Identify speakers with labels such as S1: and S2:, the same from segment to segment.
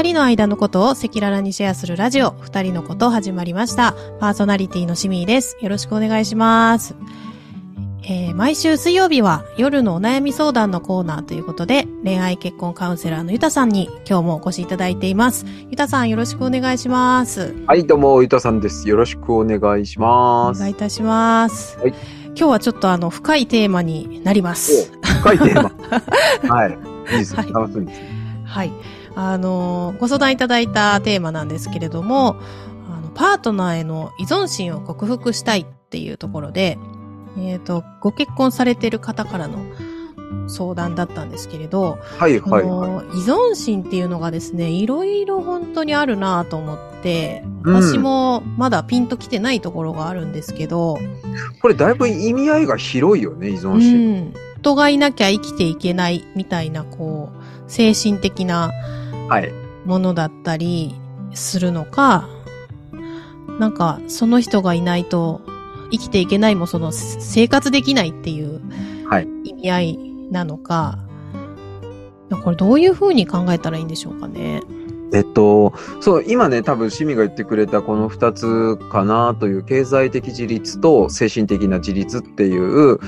S1: 二人の間のことを赤裸々にシェアするラジオ、二人のこと始まりました。パーソナリティのしみーです。よろしくお願いします。えー毎週水曜日は夜のお悩み相談のコーナーということで、恋愛結婚カウンセラーのゆたさんに今日もお越しいただいています。ゆたさんよろしくお願いします。
S2: はい、どうも、ゆたさんです。よろしくお願いし
S1: お
S2: ます。
S1: 願いいたします。
S2: はい
S1: 今日はちょっとあの、深いテーマになります。
S2: 深いテーマ。はい。いいです楽しみです。
S1: はい。あの、ご相談いただいたテーマなんですけれども、あの、パートナーへの依存心を克服したいっていうところで、えっ、と、ご結婚されてる方からの相談だったんですけれど、
S2: はい、
S1: あ
S2: はい、
S1: 依存心っていうのがですね、いろいろ本当にあるなと思って、
S2: うん
S1: 私もまだピンときてないところがあるんですけど、
S2: い。これ、だいぶ意味合いが広いよね、依
S1: う
S2: 存心。
S1: ん、人がいなきゃ生きていけないみたいな、こう、精神的な
S2: はい。
S1: ものだったりするのか、なんかその人がいないと生きていけないもその生活できないっていう
S2: はい
S1: 意味合いなのか、これどういう風に考えたらいいんでしょうかね。
S2: えっと、そう、今ね、多分、シミが言ってくれたこの二つかなという、経済的自立と精神的な自立っていう、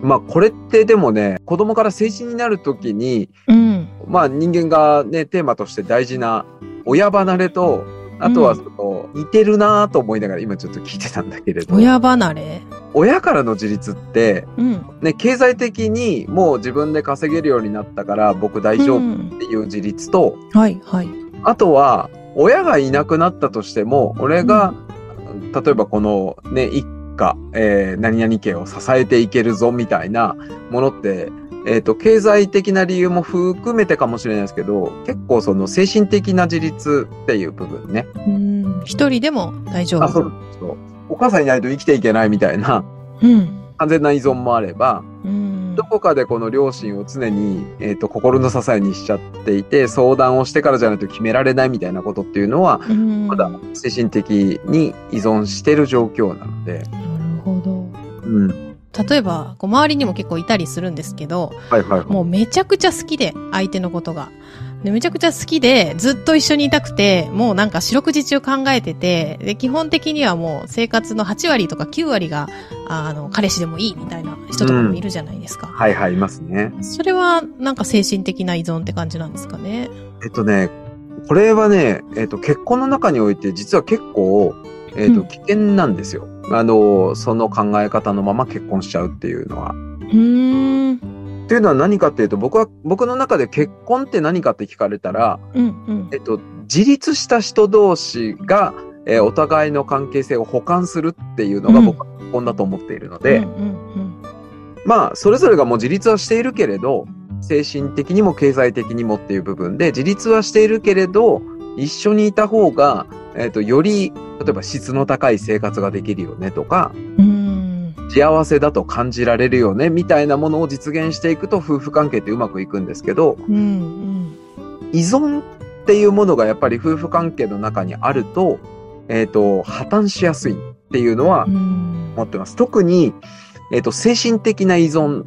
S2: まあ、これってでもね、子供から成人になるときに、
S1: うん。
S2: まあ、人間がね、テーマとして大事な親離れと、あとはその、似てるなと思いながら今ちょっと聞いてたんだけれど、
S1: 親離れ？
S2: 親からの自立って、
S1: うん。
S2: ね、経済的にもう自分で稼げるようになったから僕大丈夫
S1: うん
S2: っていう自立と、
S1: はい、はい。
S2: あとは親がいなくなったとしても、俺が、例えばこのね、一家、えー何々家を支えていけるぞみたいなものって、えっ、と、経済的な理由も含めてかもしれないですけど、結構その精神的な自立っていう部分ね。
S1: うん。一人でも大丈夫。
S2: あ、そうそう。お母さんいないと生きていけないみたいな
S1: うん。
S2: 完全な依存もあれば、
S1: うん。
S2: どこかでこの両親を常に、えっ、と、心の支えにしちゃっていて、相談をしてからじゃないと決められないみたいなことっていうのは、
S1: うん
S2: まだ精神的に依存してる状況なので、
S1: なるほど。
S2: うん。
S1: 例えば、こう周りにも結構いたりするんですけど、
S2: はいはいはい。
S1: もうめちゃくちゃ好きで、相手のことが。でめちゃくちゃ好きで、ずっと一緒にいたくて、もうなんか四六時中考えてて、で、基本的にはもう生活の8割とか9割が、あの、彼氏でもいいみたいな人とかもいるじゃないですか。
S2: はいはい、いますね。
S1: それは、なんか精神的な依存って感じなんですかね？
S2: えっとね、これはね、えっと、結婚の中において実は結構、えっと、
S1: うん
S2: 危険なんですよ。あの、その考え方のまま結婚しちゃうっていうのは。
S1: うーん。
S2: っていうのは何かっていうと、僕は、僕の中で結婚って何かって聞かれたら、
S1: うん、うん
S2: え。っと、自立した人同士が、えーお互いの関係性を補完するっていうのが
S1: うん
S2: 僕は結婚だと思っているので、まあ、それぞれがもう自立はしているけれど、精神的にも経済的にもっていう部分で、自立はしているけれど、一緒にいた方が、えっ、と、より、例えば質の高い生活ができるよねとか、
S1: うん。うーん。
S2: 幸せだと感じられるよねみたいなものを実現していくと夫婦関係ってうまくいくんですけど、
S1: うん、うん。
S2: 依存っていうものがやっぱり夫婦関係の中にあると、えっ、と、破綻しやすいっていうのは
S1: うん
S2: 思ってます。特に、えっ、と、精神的な依存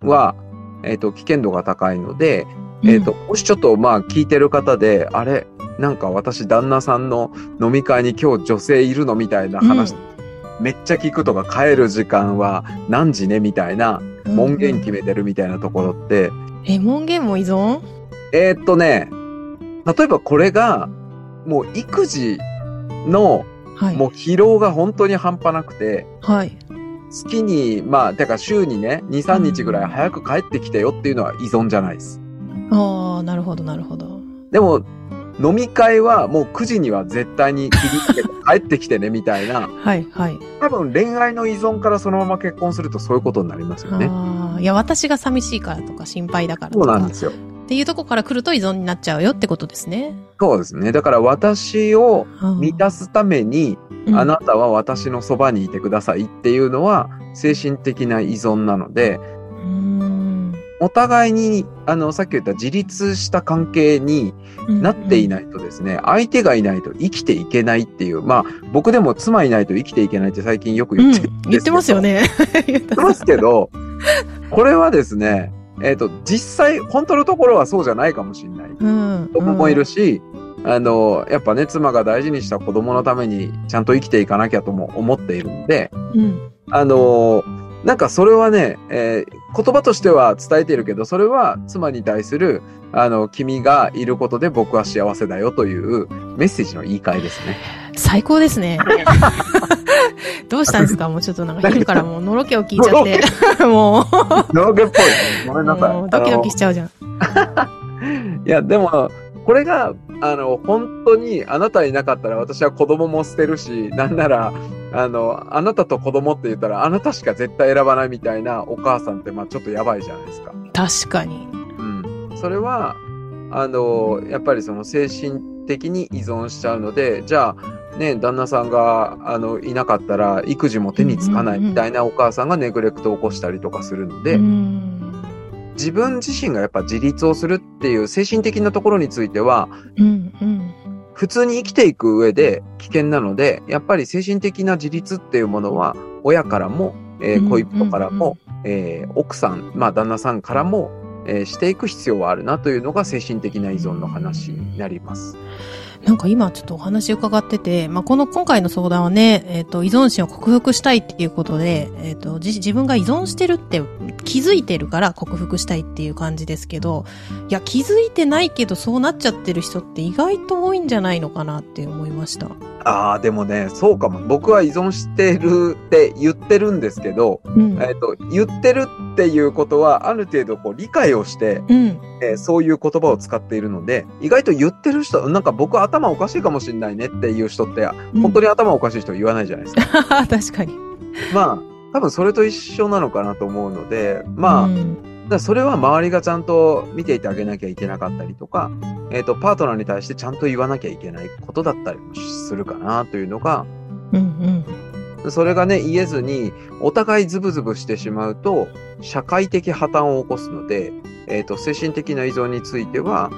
S2: は、えっ、と、危険度が高いので、えっ、と、もしちょっとまあ聞いてる方で、あれ、なんか私旦那さんの飲み会に今日女性いるのみたいな話、めっちゃ聞くとか帰る時間は何時ねみたいな
S1: うん
S2: 門限決めてるみたいなところって、
S1: え、門限も依存？
S2: えーっとね、例えばこれが、もう育児の、
S1: はい。
S2: もう疲労が本当に半端なくて、
S1: はい。
S2: 月に、まあ、てか週にね、2、3日ぐらい早く帰ってきてよっていうのは依存じゃないです。
S1: ああ、なるほど、なるほど。
S2: でも、飲み会はもう9時には絶対に切りつけて帰ってきてねみたいな、
S1: はい、はい。
S2: 多分恋愛の依存からそのまま結婚するとそういうことになりますよね。
S1: ああ、いや、私が寂しいからとか心配だからとか
S2: そうなんで、すよ。
S1: っていうとこから来ると依存になっちゃうよってことですね。
S2: そうですね。だから私を満た
S1: す、
S2: すために、
S1: うん
S2: あなたは私のそばにいてくださいっていうのは精神的な依存なので、お互いに、あの、さっき言った自立した関係になってい
S1: い。
S2: ないとですね、相手がいないと生きていけないっていう、まあ、僕でも妻いないと生きていけないって最近よく
S1: うん
S2: 言ってるん
S1: 言ってますよね。言って
S2: ますけど、これはですね、えっ、と、実際、本当のところはそうじゃないかもしれない。
S1: うん。
S2: 子供もいるし、あの、やっぱね、妻が大事にした子供のためにちゃんと生きていかなきゃとも思っているんで、
S1: うん。
S2: あの、なんかそれはね、えー言葉としては伝えているけど、それは妻に対する、あの、君がいることで僕は幸せだよというメッセージの言い換えですね。
S1: 最高ですね。どうしたんですか？もうちょっとなんか昼からもうのろけを聞いちゃって。も
S2: のろけっぽい。ごめん
S1: う、
S2: なさい。
S1: ドキドキしちゃうじゃん。
S2: いや、でも、これが、あの、本当にあなたいなかったら私は子供も捨てるし、なんなら、あの、あなたと子供って言ったらあなたしか絶対選ばないみたいなお母さんって、まあちょっとやばいじゃないですか。
S1: 確かに。
S2: うん。それは、あの、やっぱりその精神的に依存しちゃうので、じゃあ、ね、旦那さんが、あの、いなかったら育児も手につかないみたいなお母さんがネグレクトを起こしたりとかするので、
S1: うん。
S2: 自分自身がやっぱ自立をするっていう精神的なところについては、
S1: うん。うん。
S2: 普通に生きていく上で危険なので、やっぱり精神的な自立っていうものは、親からも、えー
S1: うん
S2: 恋人からも、えー奥さん、まあ旦那さんからも、えーしていく必要はあるなというのが精神的な依存の話になります。
S1: なんか今ちょっとお話伺ってて、まあ、この今回の相談はね、えっ、と、依存心を克服したいっていうことで、えっ、と、自自分が依存してるって気づいてるから克服したいっていう感じですけど、いや、気づいてないけどそうなっちゃってる人って意外と多いんじゃないのかなって思いました。
S2: ああ、でもね、そうかも。僕は依存してるって言ってるんですけど、
S1: うん。
S2: えっ、と、言ってるっていうことは、ある程度こう理解をして、
S1: うん。
S2: えーそういう言葉を使っているので、意外と言ってる人、なんか僕頭おかしいかもしれないねっていう人って、本当に頭おかしい人言わないじゃないですか。
S1: 確かに。
S2: まあ、多分それと一緒なのかなと思うので、まあ、それは周りがちゃんと見ていてあげなきゃいけなかったりとか、えっ、と、パートナーに対してちゃんと言わなきゃいけないことだったりもするかなというのが、
S1: うん
S2: それがね、言えずに、お互いズブズブしてしまうと、社会的破綻を起こすので、えっ、と、精神的な依存については、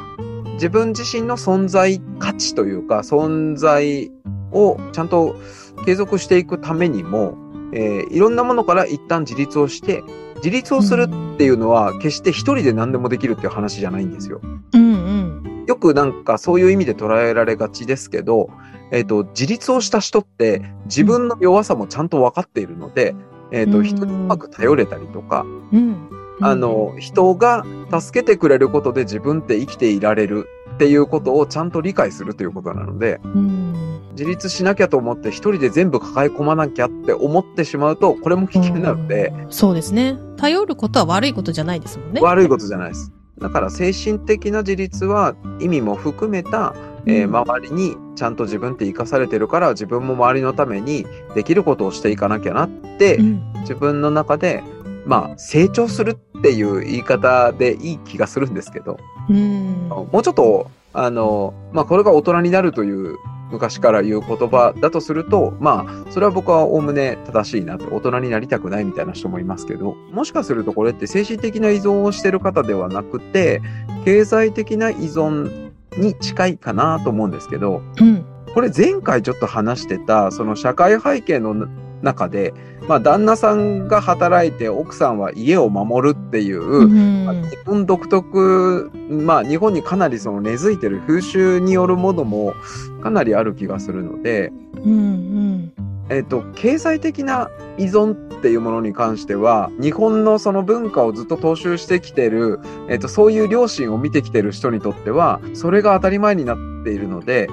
S2: 自分自身の存在価値というか、存在をちゃんと継続していくためにも、えーいろんなものから一旦自立をして、自立をするっていうのは、決して一人で何でもできるっていう話じゃないんですよ。
S1: うん。うんうん。
S2: よくなんかそういう意味で捉えられがちですけど、えっ、と、自立をした人って自分の弱さもちゃんと分かっているので、えっ、と、
S1: うん
S2: 人にうまく頼れたりとか、
S1: うん。
S2: あの、人が助けてくれることで自分って生きていられるっていうことをちゃんと理解するということなので、
S1: うん。
S2: 自立しなきゃと思って一人で全部抱え込まなきゃって思ってしまうと、これも危険なので、
S1: うんそうですね。頼ることは悪いことじゃないですもんね。
S2: 悪いことじゃないです。だから精神的な自立は意味も含めた、えー
S1: うん
S2: 周りにちゃんと自分って生かされてるから自分も周りのためにできることをしていかなきゃなって、
S1: うん
S2: 自分の中でまあ成長するっていう言い方でいい気がするんですけど、
S1: うん。
S2: もうちょっとあのまあこれが大人になるという昔から言う言葉だとすると、まあ、それは僕はおおむね正しいなと、大人になりたくないみたいな人もいますけど、もしかするとこれって精神的な依存をしてる方ではなくて、経済的な依存に近いかなと思うんですけど、
S1: うん。
S2: これ前回ちょっと話してた、その社会背景の中で、まあ旦那さんが働いて奥さんは家を守るっていう、
S1: うん
S2: まあ日本独特、まあ日本にかなりその根付いてる風習によるものもかなりある気がするので、
S1: うん。
S2: えっ、と、経済的な依存っていうものに関しては、日本のその文化をずっと踏襲してきてる、えっ、と、そういう両親を見てきてる人にとっては、それが当たり前になっているので、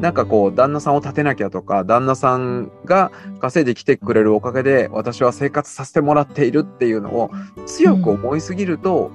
S2: なんかこう、旦那さんを立てなきゃとか、旦那さんが稼いできてくれるおかげで、私は生活させてもらっているっていうのを強く思いすぎると、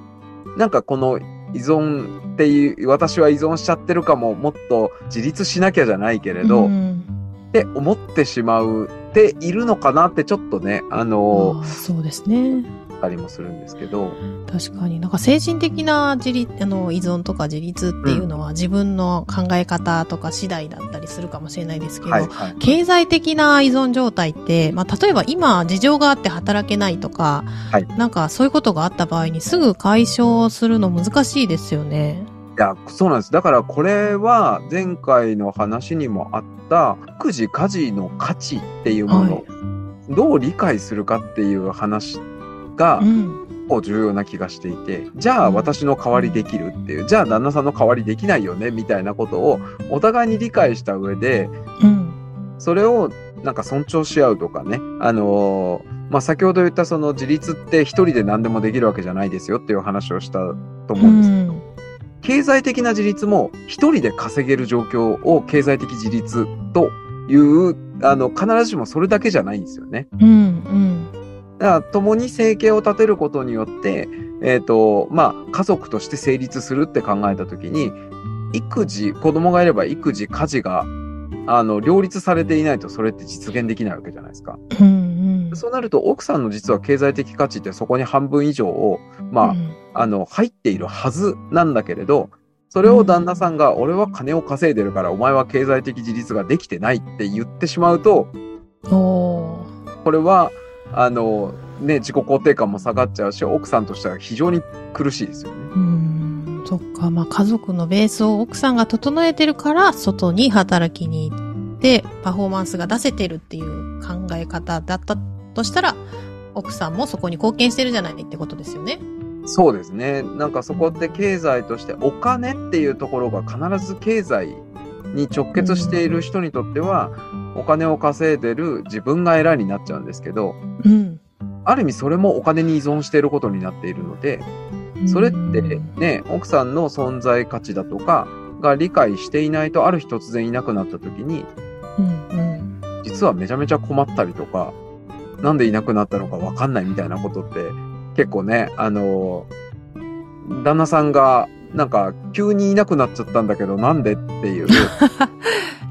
S2: なんかこの依存っていう、私は依存しちゃってるかも、もっと自立しなきゃじゃないけれど、
S1: うん
S2: って思ってしまうっているのかなってちょっとね、あの
S1: そうですね。
S2: ありもするんですけど、
S1: 確かに。なんか精神的な自立、あの、依存とか自立っていうのは自分の考え方とか次第だったりするかもしれないですけど、
S2: はい、はい。
S1: 経済的な依存状態って、まあ、例えば今事情があって働けないとか、
S2: はい
S1: なんかそういうことがあった場合にすぐ解消するの難しいですよね。
S2: いや、そうなんです。だからこれは前回の話にもあった、育児家事の価値っていうもの、
S1: はい
S2: どう理解するかっていう話が、
S1: うん。
S2: 構重要な気がしていて、じゃあ私の代わりできるっていう、じゃあ旦那さんの代わりできないよねみたいなことをお互いに理解した上で、
S1: うん。
S2: それをなんか尊重し合うとかね、あのーまあ、先ほど言ったその自立って一人で何でもできるわけじゃないですよっていう話をしたと思うんですけど、経済的な自立も一人で稼げる状況を経済的自立という、あの、必ずしもそれだけじゃないんですよね。
S1: うん。うん。
S2: だから、共に生計を立てることによって、えっ、と、まあ、家族として成立するって考えたときに、育児、子供がいれば育児、家事が、あの、両立されていないとそれって実現できないわけじゃないですか。
S1: うん。うん。
S2: そうなると、奥さんの実は経済的価値ってそこに半分以上を、まあ、あの、入っているはずなんだけれど、それを旦那さんが、俺は金を稼いでるから、お前は経済的自立ができてないって言ってしまうと。これは、あの、ね、自己肯定感も下がっちゃうし、奥さんとしては非常に苦しいですよね。
S1: うん。そっか。まあ、家族のベースを奥さんが整えてるから、外に働きに行って、パフォーマンスが出せてるっていう考え方だったとしたら、奥さんもそこに貢献してるじゃないってことですよね。
S2: そうですね。なんかそこって経済としてお金っていうところが必ず経済に直結している人にとっては、お金を稼いでる自分が偉いになっちゃうんですけど、
S1: うん。
S2: ある意味それもお金に依存していることになっているので、それってね、奥さんの存在価値だとかが理解していないとある日突然いなくなった時に、
S1: うん。うん。
S2: 実はめちゃめちゃ困ったりとか、なんでいなくなったのかわかんないみたいなことって結構ね、あの、旦那さんがなんか急にいなくなっちゃったんだけどなんでっていう、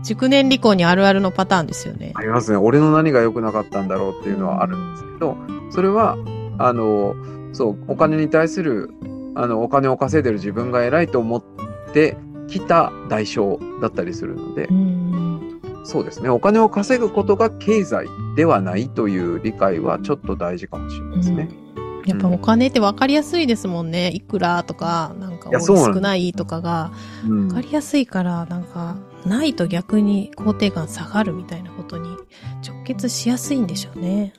S1: 熟年離婚にあるあるのパターンですよね。
S2: ありますね。俺の何が良くなかったんだろうっていうのはあるんですけど、それは、あの、そう、お金に対する、あの、お金を稼いでる自分が偉いと思ってきた代償だったりするので
S1: う、ん。
S2: そうですね。お金を稼ぐことが経済ではないという理解はちょっと大事かもしれないですね。
S1: やっぱお金って分かりやすいですもんね。いくらとか、なんか少ないとかが
S2: うん
S1: 分かりやすいから、なんか、ないと逆に肯定感下がるみたいなことに直結しやすいんでしょうね。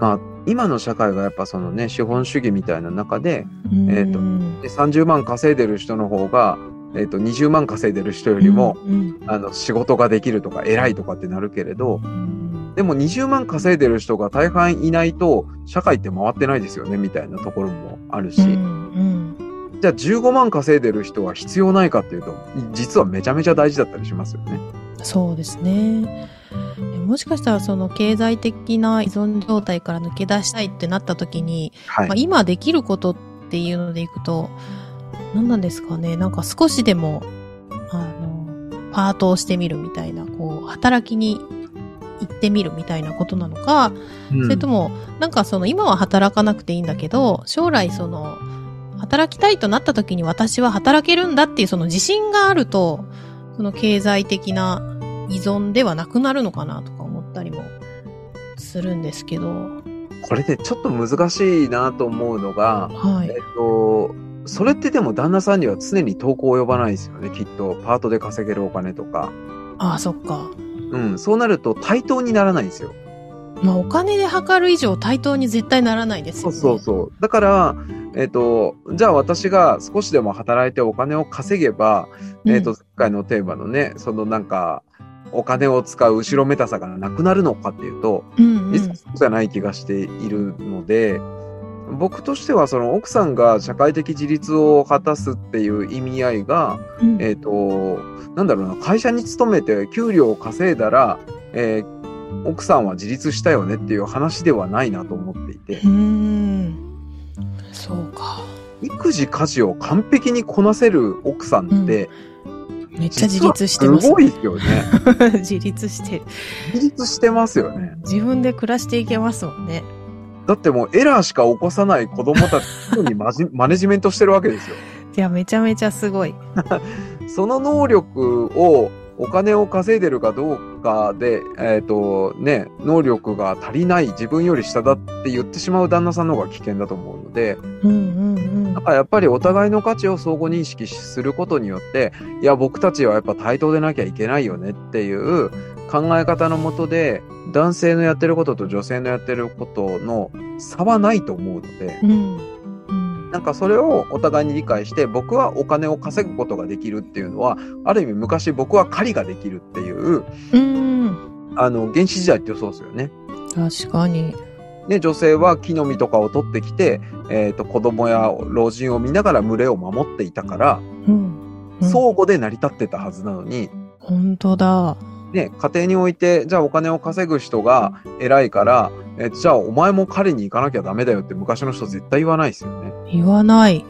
S2: まあ、今の社会がやっぱそのね、資本主義みたいな中で、
S1: うん。
S2: えーとで30万稼いでる人の方が、えっ、と、20万稼いでる人よりも、
S1: うん
S2: あの、仕事ができるとか偉いとかってなるけれど、
S1: うん。
S2: でも20万稼いでる人が大半いないと、社会って回ってないですよね、みたいなところもあるし、
S1: うんうん
S2: じゃあ15万稼いでる人は必要ないかっていうと、実はめちゃめちゃ大事だったりしますよね。
S1: そうですね。もしかしたらその経済的な依存状態から抜け出したいってなった時に、
S2: はい。
S1: まあ、今できることっていうのでいくと、何なんですかね。なんか少しでも、あの、パートをしてみるみたいな、こう、働きに行ってみるみたいなことなのか、
S2: うん
S1: それとも、なんかその今は働かなくていいんだけど、将来その、働きたいとなった時に私は働けるんだっていうその自信があると、その経済的な依存ではなくなるのかなとか思ったりもするんですけど、
S2: これでちょっと難しいなと思うのが、
S1: はい
S2: えっ。と、それってでも旦那さんには常に投稿及ばないですよね、きっと。パートで稼げるお金とか。
S1: ああ、そっか。
S2: うん、そうなると対等にならないんですよ。
S1: まあお金で測る以上対等に絶対ならないです
S2: そう
S1: よね。
S2: そうそう。だから、えっ、と、じゃあ私が少しでも働いてお金を稼げば、
S1: うん。
S2: えっ、と、前回のテーマのね、そのなんか、お金を使う後ろめたさがなくなるのかっていうと、
S1: うんうん。
S2: 実はそうじゃない気がしているので、僕としてはその奥さんが社会的自立を果たすっていう意味合いが、
S1: うん。
S2: えっ、と、なんだろうな、会社に勤めて給料を稼いだら、えー奥さんは自立したよねっていう話ではないなと思っていて。
S1: そうか。
S2: 育児家事を完璧にこなせる奥さんって、
S1: めっちゃ自立してます。
S2: すごいですよね。
S1: 自立してる。
S2: 自立してますよね。
S1: 自分で暮らしていけますもんね。
S2: だってもうエラーしか起こさない子供たちにマジ マネジメントしてるわけですよ。
S1: いや、めちゃめちゃすごい。
S2: その能力をお金を稼いでるかどうかで、えっ、とね、能力が足りない自分より下だって言ってしまう旦那さんの方が危険だと思うので、
S1: うんうんうん
S2: だ。からやっぱりお互いの価値を相互認識することによって、いや、僕たちはやっぱ対等でなきゃいけないよねっていう考え方のもとで、男性のやってることと女性のやってることの差はないと思うので、
S1: うん。
S2: なんかそれをお互いに理解して、僕はお金を稼ぐことができるっていうのは、ある意味昔僕は狩りができるっていう、
S1: うん。
S2: あの、原始時代ってそうですよね。
S1: 確かに。
S2: ね、女性は木の実とかを取ってきて、えっ、と、子供や老人を見ながら群れを守っていたから、
S1: うん。うん
S2: 相互で成り立ってたはずなのに、
S1: 本当だ。
S2: ね、家庭において、じゃあお金を稼ぐ人が偉いから、えじゃあお前も狩りに行かなきゃダメだよって昔の人絶対言わないですよね。
S1: 言わない。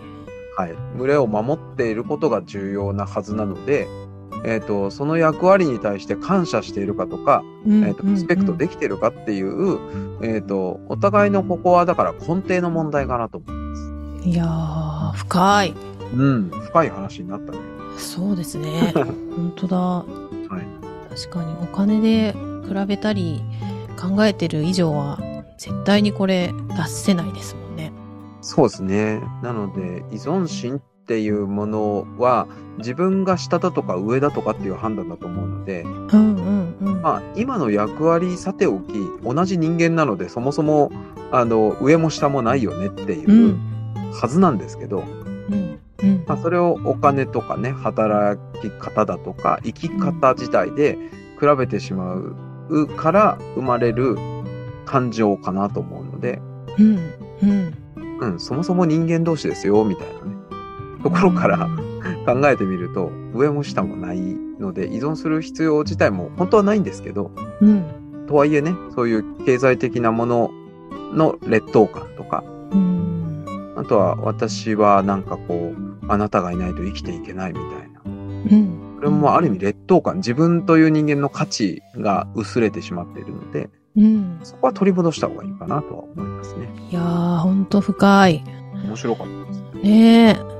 S2: はい。群れを守っていることが重要なはずなので、えっ、と、その役割に対して感謝しているかとか、
S1: うん
S2: えっ、と、リスペクトできているかっていう、えっ、と、お互いのここはだから根底の問題かなと思います。
S1: いやー、深い。
S2: うん。深い話になったね。
S1: そうですね。本当だ。
S2: はい。
S1: 確かにお金で比べたり考えてる以上は絶対にこれ出せないですもんね。
S2: そうですね。なので、依存心っていうものは、自分が下だとか上だとかっていう判断だと思うので、
S1: うんうんうん。
S2: まあ、今の役割さておき、同じ人間なので、そもそも、あの、上も下もないよねっていううんはずなんですけど、
S1: うんうん
S2: まあ、それをお金とかね、働き方だとか、生き方自体で比べてしまうから生まれる感情かなと思うので、
S1: うんうん。
S2: うん、そもそも人間同士ですよ、みたいなね、ところから考えてみると、上も下もないので、依存する必要自体も本当はないんですけど、
S1: うん
S2: とはいえね、そういう経済的なものの劣等感とか、
S1: うん
S2: あとは私はなんかこう、あなたがいないと生きていけないみたいな。
S1: うん。
S2: これもある意味劣等感、自分という人間の価値が薄れてしまっているので、
S1: うん。
S2: そこは取り戻した方がいいかなとは思いますね。
S1: いやー、ほんと深い。
S2: 面白かったです。
S1: ねえ。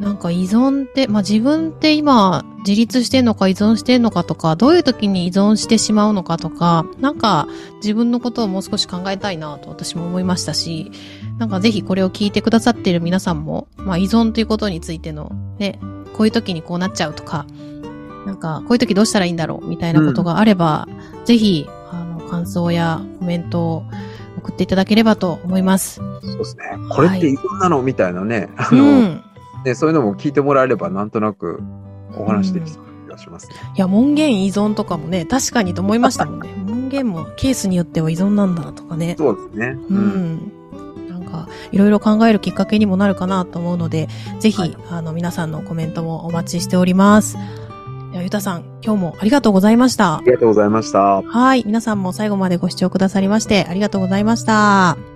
S1: なんか依存って、まあ、自分って今自立してんのか依存してんのかとか、どういう時に依存してしまうのかとか、なんか自分のことをもう少し考えたいなと私も思いましたし、なんかぜひこれを聞いてくださっている皆さんも、まあ、依存ということについての、ね、こういう時にこうなっちゃうとか、なんかこういう時どうしたらいいんだろうみたいなことがあれば、ぜひ、あの、感想やコメントを送っていただければと思います。
S2: そうですね。これって依存なのみたいなね、あ
S1: う
S2: の、
S1: ん。
S2: ね、そういうのも聞いてもらえればなんとなくお話できそうな気がしますね。
S1: いや、門限依存とかもね、確かにと思いましたもんね。門限もケースによっては依存なんだとかね。
S2: そうですね。
S1: う。ん。なんか、いろいろ考えるきっかけにもなるかなと思うので、ぜひ、
S2: はい
S1: あの、皆さんのコメントもお待ちしております。では、ゆたさん、今日もありがとうございました
S2: あ。りがとうございました。
S1: はい。皆さんも最後までご視聴くださりまして、ありがとうございました。